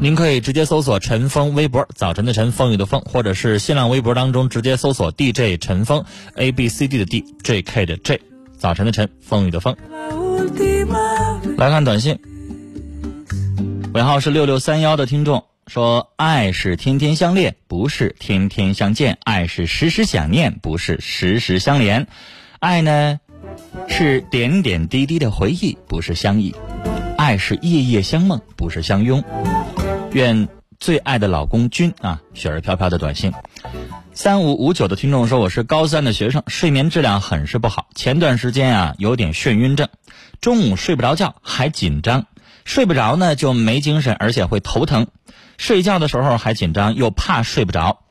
您可以直接搜索陈峰微博，早晨的晨，风。雨的风，或者是新浪微博当中直接搜索 DJ 陈峰，A B C D 的 D，J K 的 J，早晨的晨，风雨的风。来看短信，尾号是六六三幺的听众说：“爱是天天相恋，不是天天相见；爱是时时想念，不是时时相连；爱呢，是点点滴滴的回忆，不是相依。”爱是夜夜相梦，不是相拥。愿最爱的老公君啊，雪儿飘飘的短信。三五五九的听众说，我是高三的学生，睡眠质量很是不好。前段时间啊，有点眩晕症，中午睡不着觉，还紧张，睡不着呢就没精神，而且会头疼。睡觉的时候还紧张，又怕睡不着，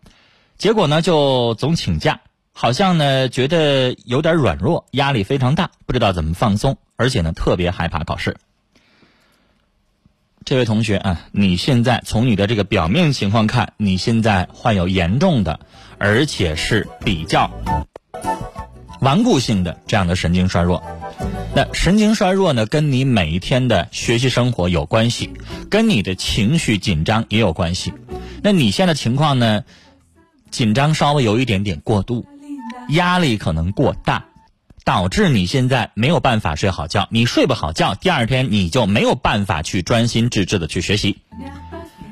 结果呢就总请假，好像呢觉得有点软弱，压力非常大，不知道怎么放松，而且呢特别害怕考试。这位同学啊，你现在从你的这个表面情况看，你现在患有严重的，而且是比较顽固性的这样的神经衰弱。那神经衰弱呢，跟你每一天的学习生活有关系，跟你的情绪紧张也有关系。那你现在情况呢，紧张稍微有一点点过度，压力可能过大。导致你现在没有办法睡好觉，你睡不好觉，第二天你就没有办法去专心致志的去学习，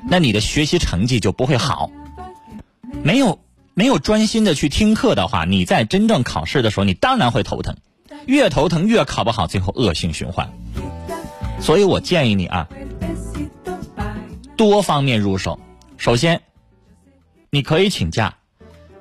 那你的学习成绩就不会好。没有没有专心的去听课的话，你在真正考试的时候，你当然会头疼，越头疼越考不好，最后恶性循环。所以我建议你啊，多方面入手。首先，你可以请假。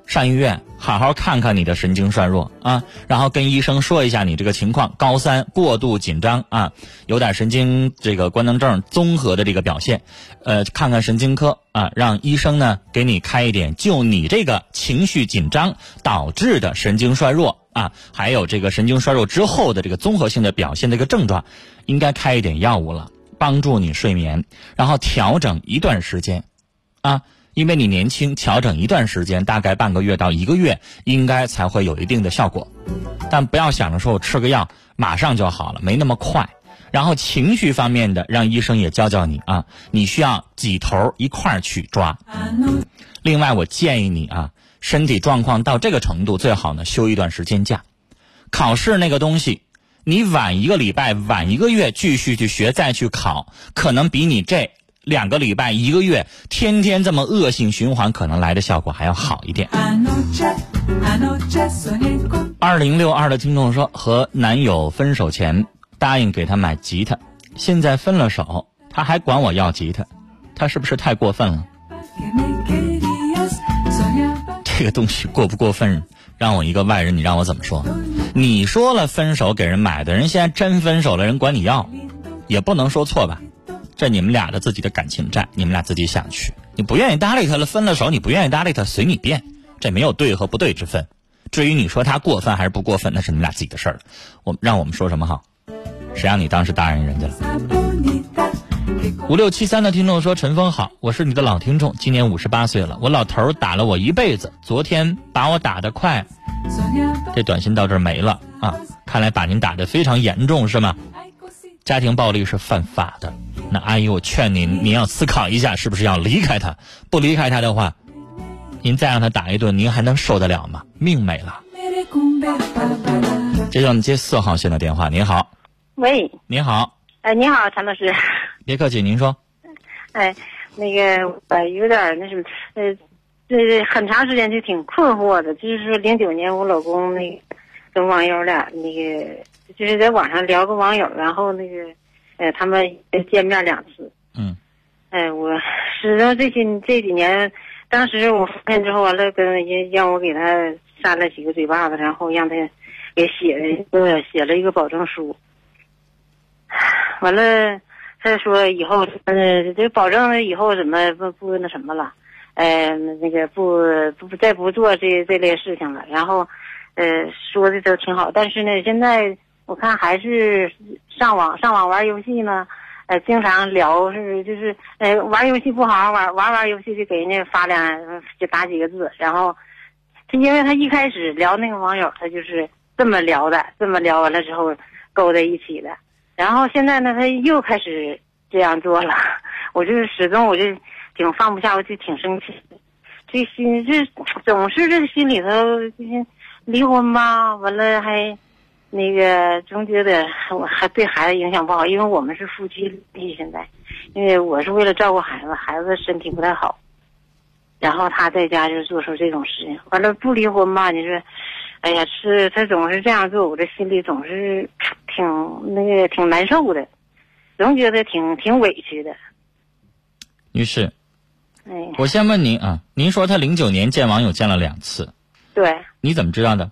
上医院好好看看你的神经衰弱啊，然后跟医生说一下你这个情况，高三过度紧张啊，有点神经这个官能症综合的这个表现，呃，看看神经科啊，让医生呢给你开一点就你这个情绪紧张导致的神经衰弱啊，还有这个神经衰弱之后的这个综合性的表现的一个症状，应该开一点药物了，帮助你睡眠，然后调整一段时间，啊。因为你年轻，调整一段时间，大概半个月到一个月，应该才会有一定的效果。但不要想着说我吃个药马上就好了，没那么快。然后情绪方面的，让医生也教教你啊，你需要几头一块儿去抓。另外，我建议你啊，身体状况到这个程度，最好呢休一段时间假。考试那个东西，你晚一个礼拜、晚一个月继续去学再去考，可能比你这。两个礼拜、一个月，天天这么恶性循环，可能来的效果还要好一点。二零六二的听众说，和男友分手前答应给他买吉他，现在分了手，他还管我要吉他，他是不是太过分了？这个东西过不过分，让我一个外人，你让我怎么说？你说了分手给人买的，人现在真分手了，人管你要，也不能说错吧？这你们俩的自己的感情债，你们俩自己想去。你不愿意搭理他了，分了手，你不愿意搭理他，随你便，这没有对和不对之分。至于你说他过分还是不过分，那是你们俩自己的事儿。我让我们说什么好？谁让你当时答应人家了？五六七三的听众说：“陈峰好，我是你的老听众，今年五十八岁了。我老头儿打了我一辈子，昨天把我打得快，这短信到这儿没了啊！看来把您打得非常严重是吗？家庭暴力是犯法的。那阿姨，我劝您，您要思考一下，是不是要离开他？不离开他的话，您再让他打一顿，您还能受得了吗？命没了。这是我们接四号线的电话。您好，喂，您好，哎，您好，陈老师。别客气，您说。哎，那个呃，有点那什么，呃，这很长时间就挺困惑的，就是说零九年我老公那个跟网友俩那个就是在网上聊个网友，然后那个呃他们见面两次。嗯。哎，我始终这些这几年，当时我发现之后，完了跟人让我给他扇了几个嘴巴子，然后让他给写了个写了一个保证书。完了。他说以后，嗯，就保证以后怎么不不那什么了，呃，那个不不再不做这这类事情了。然后，呃，说的都挺好。但是呢，现在我看还是上网上网玩游戏呢，呃，经常聊是就是，呃，玩游戏不好好玩，玩玩游戏就给人家发两就打几个字。然后，他因为他一开始聊那个网友，他就是这么聊的，这么聊完了之后勾在一起的。然后现在呢，他又开始这样做了，我就是始终我就挺放不下，我就挺生气。这心这总是这心里头就离婚吧，完了还那个总觉得我还对孩子影响不好，因为我们是夫妻现在，因为我是为了照顾孩子，孩子身体不太好，然后他在家就做出这种事情，完了不离婚吧？你说，哎呀，是他总是这样做，我这心里总是。挺那个挺难受的，总觉得挺挺委屈的。女士，哎，我先问您啊，您说他零九年见网友见了两次，对，你怎么知道的？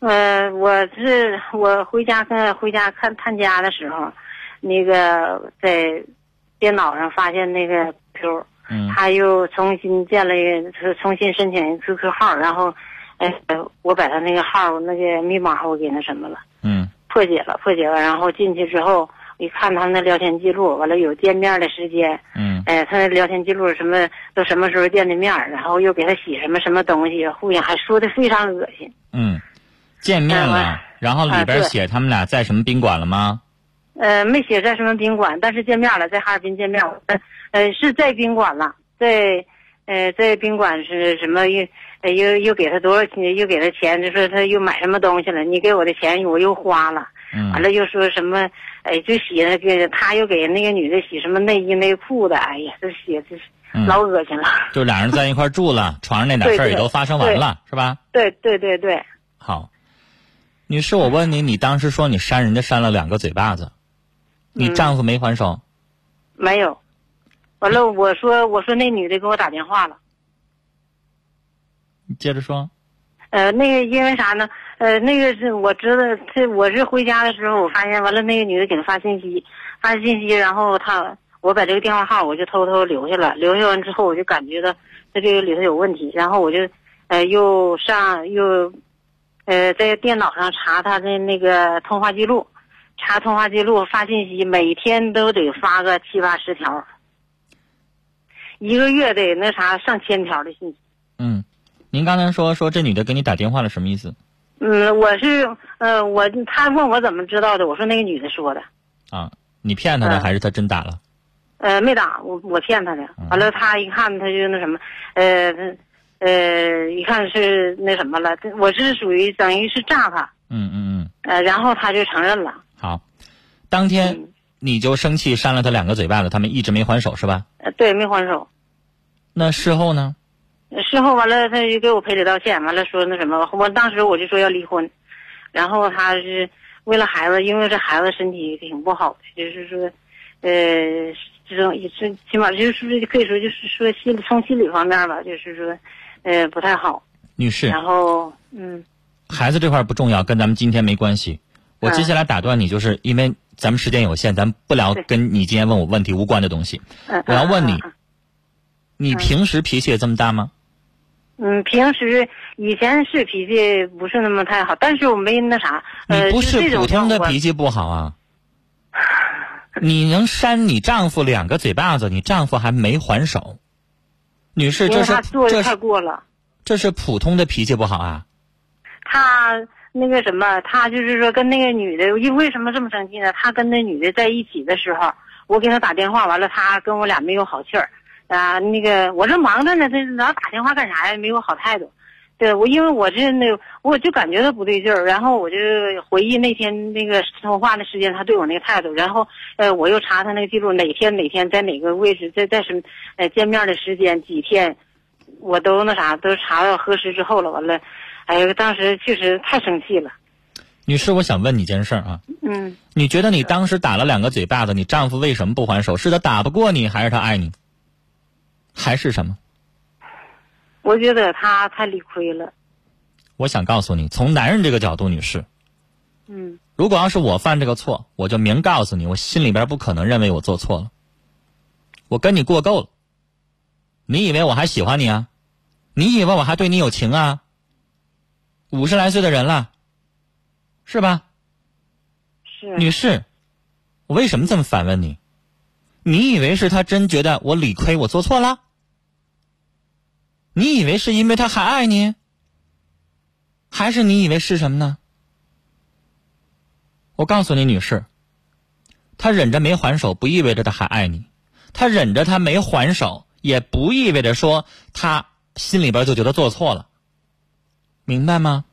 呃，我是我回家跟回家看探家的时候，那个在电脑上发现那个 Q，嗯，他又重新建了一个，重新申请一个 QQ 号，然后，哎，我把他那个号那个密码我给那什么了，嗯。破解了，破解了，然后进去之后，一看他们的聊天记录，完了有见面的时间，嗯，哎，他的聊天记录什么都什么时候见的面，然后又给他洗什么什么东西，互相还说的非常恶心。嗯，见面了，然后里边写他们俩在什么宾馆了吗？呃，没写在什么宾馆，但是见面了，在哈尔滨见面，呃，呃是在宾馆了，在，呃，在宾馆是什么又。呃，又又给他多少钱？又给他钱，就说他又买什么东西了？你给我的钱我又花了。嗯。完了又说什么？哎，就洗那个，他又给那个女的洗什么内衣内裤的？哎呀，这洗这老恶心了。就俩人在一块住了，床上那点事儿也都发生完了，是吧？对对对对。好，女士，我问你，你当时说你扇人家扇了两个嘴巴子，你丈夫没还手？没有。完了，我说我说那女的给我打电话了。你接着说，呃，那个因为啥呢？呃，那个是我知道，这我是回家的时候，我发现完了，那个女的给他发信息，发信息，然后他，我把这个电话号我就偷偷留下了，留下完之后，我就感觉到他这个里头有问题，然后我就，呃，又上又，呃，在电脑上查他的那个通话记录，查通话记录，发信息，每天都得发个七八十条，一个月得那啥上千条的信息。嗯。您刚才说说这女的给你打电话了，什么意思？嗯，我是呃，我他问我怎么知道的，我说那个女的说的。啊，你骗他的还是他真打了？呃，没打，我我骗他的。完了，他一看他就那什么，呃，呃，一看是那什么了，我是属于等于是诈他。嗯嗯嗯。呃，然后他就承认了。好，当天你就生气扇了他两个嘴巴子，他们一直没还手是吧？呃，对，没还手。那事后呢？事后完了，他就给我赔礼道歉，完了说那什么，我当时我就说要离婚，然后他是为了孩子，因为这孩子身体挺不好的，就是说，呃，这种也是起码就是可以说就是说心从心理方面吧，就是说，呃，不太好。女士，然后嗯孩子这块不重要，跟咱们今天没关系。我嗯接下来打断你，就是因为咱们时间有限，咱不聊跟你今天问我问题无关的东西。嗯，我要问你你平时脾气也这么大吗？嗯，平时以前是脾气不是那么太好，但是我没那啥。呃，你不是普通的脾气不好啊？你能扇你丈夫两个嘴巴子，你丈夫还没还手。女士，这是他做的太过了。这是普通的脾气不好啊？他那个什么，他就是说跟那个女的，因为什么这么生气呢？他跟那女的在一起的时候，我给他打电话，完了他跟我俩没有好气儿，啊，那个我这忙着呢，这老打电话干啥呀？没有好态度。对我，因为我这那我就感觉他不对劲儿，然后我就回忆那天那个通话的时间，他对我那个态度，然后呃，我又查他那个记录，哪天哪天在哪个位置，在在什么呃见面的时间几天，我都那啥都查到核实之后了，完了，哎呀，当时确实太生气了，女士，我想问你件事儿啊，嗯。你觉得你当时打了两个嘴巴子，你丈夫为什么不还手？是他打不过你，还是他爱你，还是什么？我觉得他太理亏了。我想告诉你，从男人这个角度，女士，嗯如果要是我犯这个错，我就明告诉你，我心里边不可能认为我做错了。我跟你过够了，你以为我还喜欢你啊？你以为我还对你有情啊？五十来岁的人了，是吧？是。女士，我为什么这么反问你？你以为是他真觉得我理亏，我做错了？你以为是因为他还爱你？还是你以为是什么呢？我告诉你，女士，他忍着没还手，不意味着他还爱你；他忍着他没还手，也不意味着说他心里边就觉得做错了。明白吗？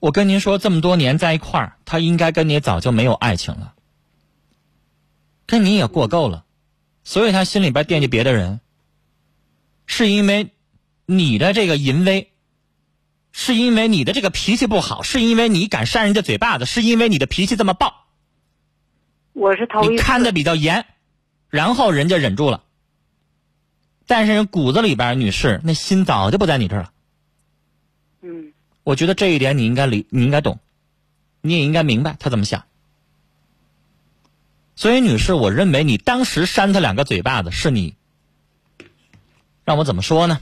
我跟您说，这么多年在一块儿，他应该跟你早就没有爱情了，跟你也过够了，所以他心里边惦记别的人，是因为你的这个淫威，是因为你的这个脾气不好，是因为你敢扇人家嘴巴子，是因为你的脾气这么暴，我是头一次。你看的比较严，然后人家忍住了，但是人骨子里边，女士那心早就不在你这儿了。嗯我觉得这一点你应该理，你应该懂，你也应该明白他怎么想。所以，女士，我认为你当时扇他两个嘴巴子是你，让我怎么说呢？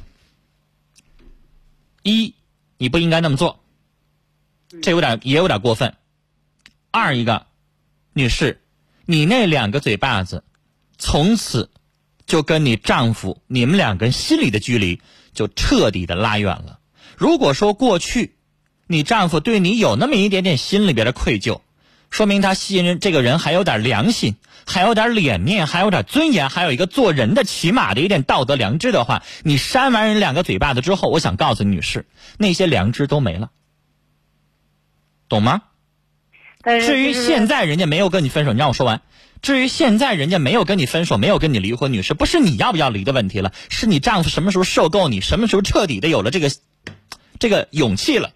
一，你不应该那么做，这有点也有点过分。二一个，女士，你那两个嘴巴子，从此就跟你丈夫你们两个人心里的距离就彻底的拉远了。如果说过去你丈夫对你有那么一点点心里边的愧疚，说明他吸引人这个人还有点良心，还有点脸面，还有点尊严，还有一个做人的起码的一点道德良知的话，你扇完人两个嘴巴子之后，我想告诉女士，那些良知都没了，懂吗？至于现在人家没有跟你分手，你让我说完。至于现在人家没有跟你分手，没有跟你离婚，女士，不是你要不要离的问题了，是你丈夫什么时候受够你，什么时候彻底的有了这个这个勇气了，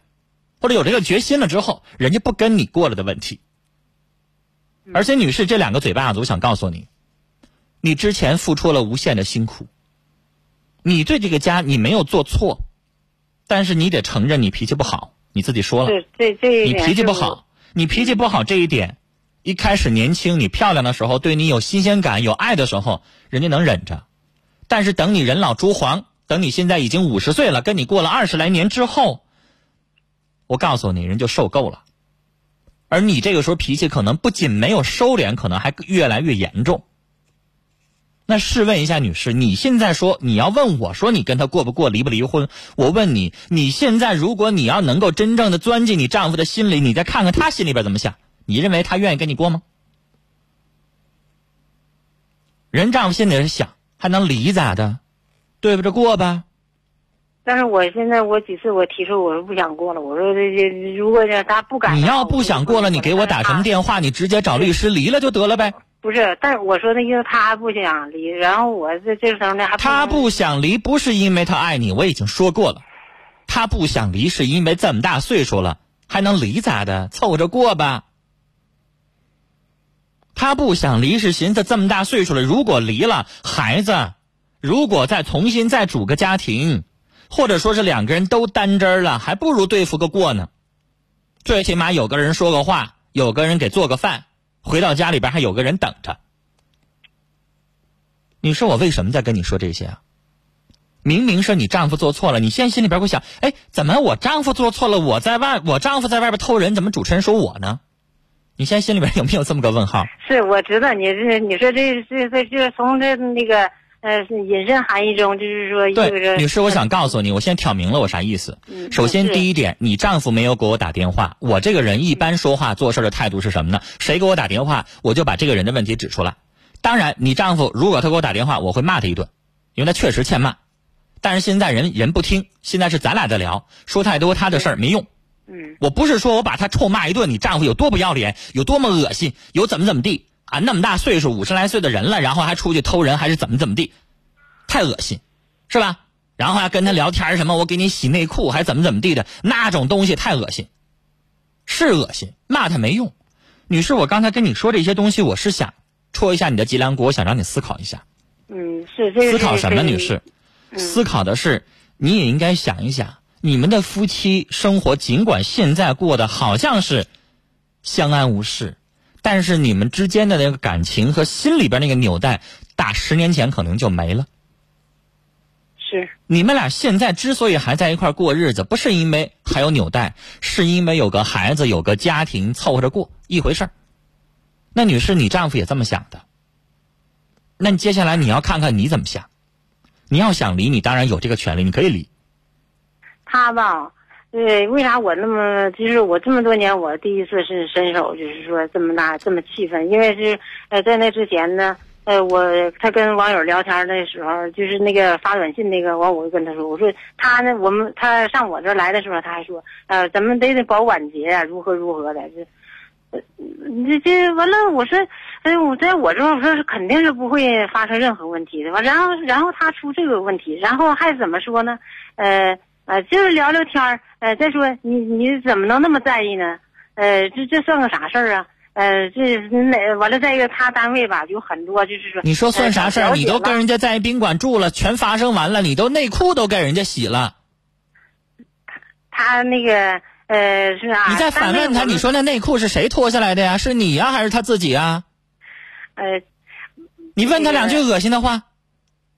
或者有这个决心了之后，人家不跟你过了的问题。而且，女士，这两个嘴巴子，我想告诉你，你之前付出了无限的辛苦，你对这个家你没有做错，但是你得承认你脾气不好，你自己说了。是这这你脾气不好，你脾气不好这一点，一开始年轻你漂亮的时候，对你有新鲜感、有爱的时候，人家能忍着，但是等你人老珠黄，等你现在已经五十岁了，跟你过了二十来年之后，我告诉你，人就受够了。而你这个时候脾气可能不仅没有收敛，可能还越来越严重。那试问一下，女士，你现在说你要问我说你跟他过不过，离不离婚？我问你，你现在如果你要能够真正的钻进你丈夫的心里，你再看看他心里边怎么想，你认为他愿意跟你过吗？人丈夫心里是想，还能离咋的？对不着过吧？但是我现在我几次我提出我说不想过了，我说这这如果这他不敢，你要不想过了，你给我打什么电话？你直接找律师离了就得了呗。不是，但是我说那意思他不想离，然后我这这时候呢还他不想离，不是因为他爱你，我已经说过了。他不想离，是因为这么大岁数了，还能离咋的？凑合着过吧。他不想离，是寻思这么大岁数了，如果离了，孩子，如果再重新再组个家庭，或者说是两个人都单针了，还不如对付个过呢。最起码有个人说个话，有个人给做个饭，回到家里边还有个人等着。你说我为什么在跟你说这些啊？明明是你丈夫做错了，你现在心里边会想，哎，怎么我丈夫做错了？我在外，我丈夫在外边偷人，怎么主持人说我呢？你现在心里边有没有这么个问号？是，我知道你这你说这这这就是从这那个呃隐身含义中，就是说对，女士，我想告诉你，我先挑明了我啥意思。嗯首先，第一点，你丈夫没有给我打电话，我这个人一般说话做事的态度是什么呢？谁给我打电话，我就把这个人的问题指出来。当然，你丈夫如果他给我打电话，我会骂他一顿，因为他确实欠骂。但是现在人人不听，现在是咱俩在聊，说太多他的事儿没用。嗯我不是说我把他臭骂一顿，你丈夫有多不要脸，有多么恶心，有怎么怎么地啊？那么大岁数，五十来岁的人了，然后还出去偷人，还是怎么怎么地，太恶心，是吧？然后还跟他聊天什么，我给你洗内裤，还怎么怎么地的，那种东西太恶心，是恶心，骂他没用。女士，我刚才跟你说这些东西，我是想戳一下你的脊梁骨，我想让你思考一下。嗯是这个思考什么，女士？嗯思考的是，你也应该想一想，你们的夫妻生活，尽管现在过得好像是相安无事，但是你们之间的那个感情和心里边那个纽带，打十年前可能就没了。是你们俩现在之所以还在一块过日子，不是因为还有纽带，是因为有个孩子、有个家庭凑合着过一回事儿。那女士，你丈夫也这么想的？那你接下来你要看看你怎么想。你要想离，你当然有这个权利，你可以离。他吧，对，为啥我那么就是我这么多年我第一次是伸手，就是说这么大这么气愤，因为是呃在那之前呢，呃我他跟网友聊天的时候，就是那个发短信那个，完我就跟他说，我说他呢，我们他上我这来的时候，他还说，呃咱们得得保晚节啊，如何如何的，这。这完了，我说，哎，我在我这我说是肯定是不会发生任何问题的。完，然后然后他出这个问题，然后还怎么说呢？呃呃，就是聊聊天儿。呃，再说你你怎么能那么在意呢？呃，这这算个啥事儿啊？呃，这哪完了？再一个，他单位吧有很多，就是说你说算啥事儿？呃你都跟人家在宾馆住了，全发生完了，你都内裤都给人家洗了，他他那个呃是啊。你再反问他，你说那内裤是谁脱下来的呀？是你呀，还是他自己呀？呃你问他两句恶心的话。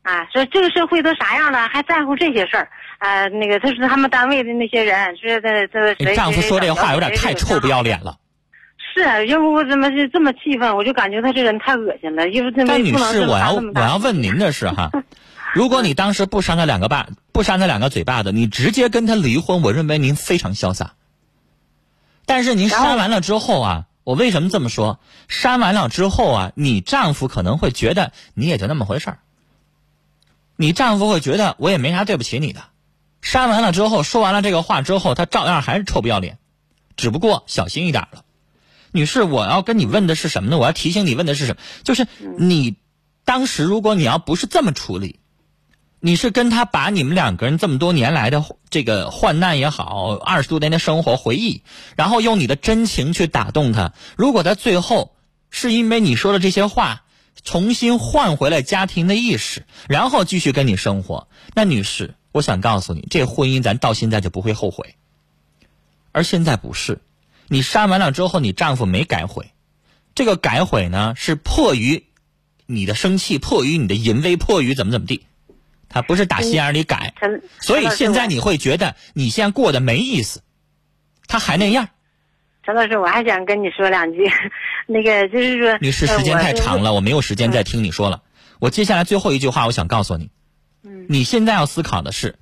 啊，说这个社会都啥样了，还在乎这些事儿啊？那个他是他们单位的那些人，说的这谁你丈夫说这话有点太臭不要脸。了。是啊，要不我怎么就这么气愤？我就感觉他这人太恶心了，因为这么但女士，我要我要问您的是哈，如果你当时不扇他两个巴，不扇他两个嘴巴子，你直接跟他离婚，我认为您非常潇洒。但是您扇完了之后啊，我为什么这么说？扇完了之后啊，你丈夫可能会觉得你也就那么回事儿，你丈夫会觉得我也没啥对不起你的。扇完了之后，说完了这个话之后，他照样还是臭不要脸，只不过小心一点了。女士，我要跟你问的是什么呢？我要提醒你问的是什么？就是你当时如果你要不是这么处理，你是跟他把你们两个人这么多年来的这个患难也好，二十多年的生活回忆，然后用你的真情去打动他。如果他最后是因为你说的这些话，重新换回了家庭的意识，然后继续跟你生活，那女士，我想告诉你，这婚姻咱到现在就不会后悔。而现在不是，你删完了之后，你丈夫没改悔，这个改悔呢是迫于你的生气，迫于你的淫威，迫于怎么怎么地，他不是打心眼里改，所以现在你。会觉得你现在过得没意思，他还那样。陈老师，我还想跟你说两句，那个就是说，女士，呃时间太长。了，我没有时间再听你说了。我接下来最后一句话，我想告诉你，嗯你现在要思考的是，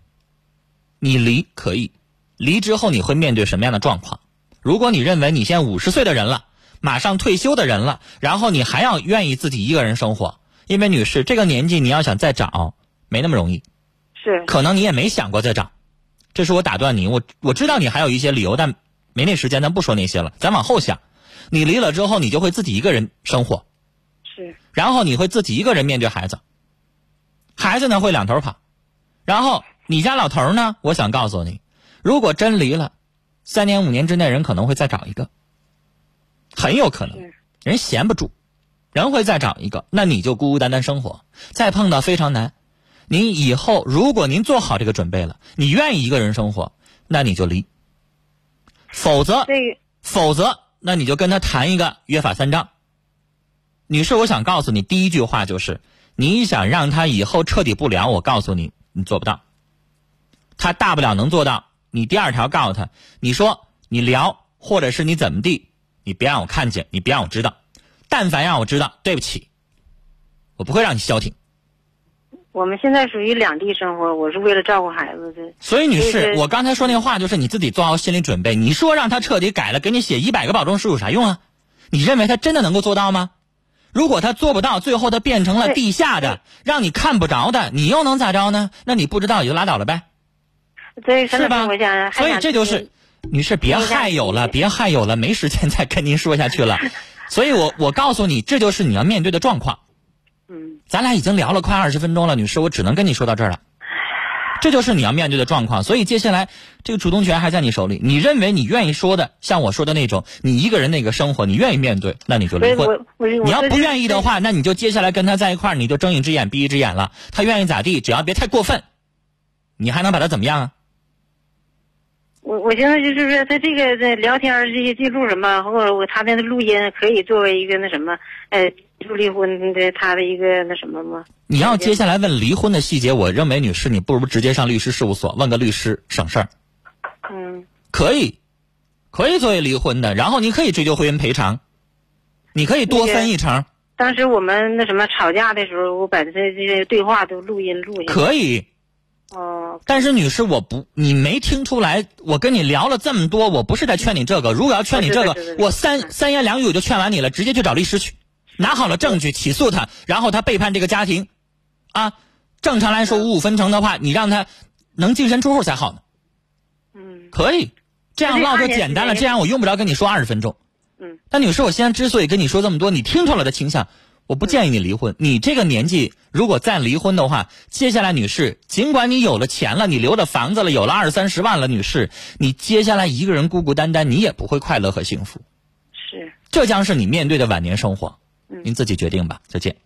你离可以，离之后你会面对什么样的状况？如果你认为你现在五十岁的人了，马上退休的人了，然后你还要愿意自己一个人生活，因为女士这个年纪你要想再找，没那么容易，是可能你也没想过再找。这是我打断你，我我知道你还有一些理由，但没那时间，咱不说那些了，咱往后想。你离了之后，你就会自己一个人生活。是然后你会自己一个人面对孩子，孩子呢会两头跑，然后你家老头儿呢，我想告诉你，如果真离了，三年五年之内人可能会再找一个，很有可能，人闲不住，人会再找一个，那你就孤孤单单生活，再碰到非常难。您以后如果您做好这个准备了，你愿意一个人生活，那你就离。否则，否则，那你就跟他谈一个约法三章。女士，我想告诉你，第一句话就是，你想让他以后彻底不聊，我告诉你，你做不到。他大不了能做到，你第二条告诉他，你说你聊，或者是你怎么地，你别让我看见，你别让我知道。但凡让我知道，对不起，我不会让你消停。我们现在属于两地生活，我是为了照顾孩子的。所以，女士，我刚才说那话就是你自己做好心理准备。你说让他彻底改了，给你写一百个保证书有啥用啊？你认为他真的能够做到吗？如果他做不到，最后他变成了地下的，让你看不着的，你又能咋着呢？那你不知道也就拉倒了呗，是吧所以这就是，女士别害有了，别害有了，没时间再跟您说下去了。所以我我告诉你，这就是你要面对的状况。嗯，咱俩已经聊了快二十分钟了，女士，我只能跟你说到这儿了。这就是你要面对的状况，所以接下来这个主动权还在你手里。你认为你愿意说的，像我说的那种，你一个人那个生活，你愿意面对，那你就离婚。你要不愿意的，话，那你就接下来跟他在一块儿，你就睁一只眼闭一只眼了。他愿意咋地，只要别太过分，你还能把他怎么样啊？我我现在就是说，他这个这聊天这些记录什么，或者我他的录音可以作为一个那什么，呃，就离婚的他的一个那什么吗？你要接下来问离婚的细节，我认为女士，你不如直接上律师事务所问个律师省事儿。嗯，可以，可以作为离婚的，然后你可以追究婚姻赔偿，你可以多分一成，当时我们那什么吵架的时候，我把这这些对话都录音录下来。可以。哦，但是女士，我不，你没听出来，我跟你聊了这么多，我不是在劝你这个。如果要劝你这个我三三言两语我就劝完你了，直接去找律师去，拿好了证据起诉他，然后他背叛这个家庭，啊，正常来说五五分成的话，你让他能净身出户才好呢。嗯可以，这样唠就简单了，这样我用不着跟你说二十分钟。嗯。但女士，我现在之所以跟你说这么多，你听出了的倾向，我不建议你离婚。你这个年纪，如果再离婚的话，接下来女士，尽管你有了钱了，你留了房子了，有了二三十万了，女士，你接下来一个人孤孤单单，你也不会快乐和幸福。是，这将是你面对的晚年生活。您自己决定吧。再见。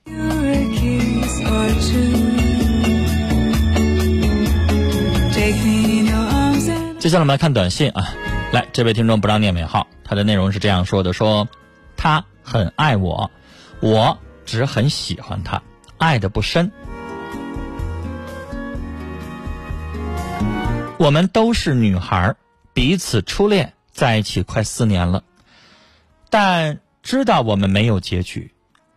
接下来我们来看短信啊，来，这位听众不让念尾号，他的内容是这样说的：说他很爱我，我只很喜欢他，爱的不深。我们都是女孩儿，彼此初恋，在一起快四年了，但知道我们没有结局，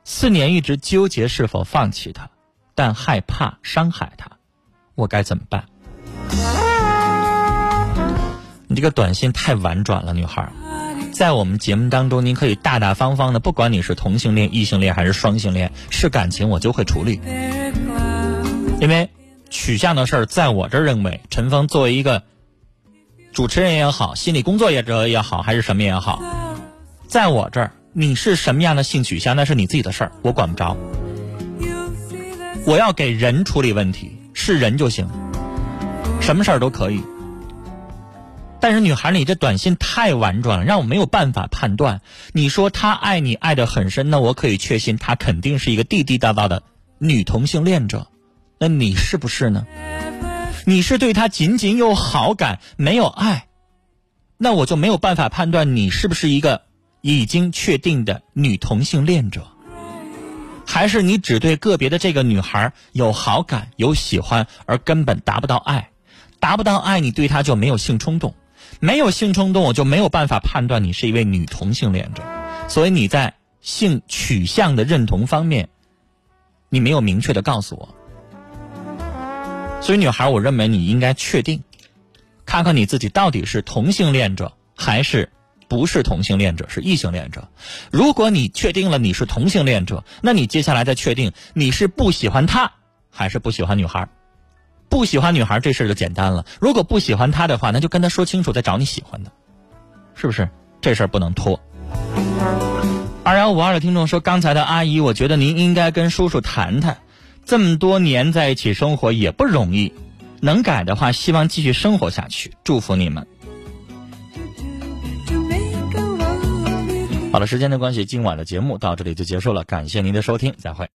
四年一直纠结是否放弃他，但害怕伤害他，我该怎么办？你这个短信太婉转了，女孩。在我们节目当中，您可以大大方方的，不管你是同性恋、异性恋还是双性恋，是感情我就会处理。因为取向的事儿，在我这儿认为，陈峰作为一个主持人也好，心理工作者也好，还是什么也好，在我这儿，你是什么样的性取向，那是你自己的事儿，我管不着。我要给人处理问题，是人就行，什么事儿都可以。但是女孩，你这短信太婉转了，让我没有办法判断。你说他爱你爱得很深，那我可以确信他肯定是一个地地道道的女同性恋者。那你是不是呢？你是对他仅仅有好感，没有爱，那我就没有办法判断你是不是一个已经确定的女同性恋者。还是你只对个别的这个女孩有好感、有喜欢，而根本达不到爱，达不到爱，你对她就没有性冲动，没有性冲动，我就没有办法判断你是一位女同性恋者。所以你在性取向的认同方面，你没有明确的告诉我。所以女孩，我认为你应该确定，看看你自己到底是同性恋者还是不是同性恋者，是异性恋者。如果你确定了你是同性恋者，那你接下来再确定你是不喜欢他还是不喜欢女孩。不喜欢女孩这事儿就简单了。如果不喜欢他的话，那就跟他说清楚，再找你喜欢的，是不是？这事儿不能拖。二幺五二的听众说：“刚才的阿姨，我觉得您应该跟叔叔谈谈，这么多年在一起生活也不容易，能改的话，希望继续生活下去，祝福你们。”好了，时间的关系，今晚的节目到这里就结束了，感谢您的收听，再会。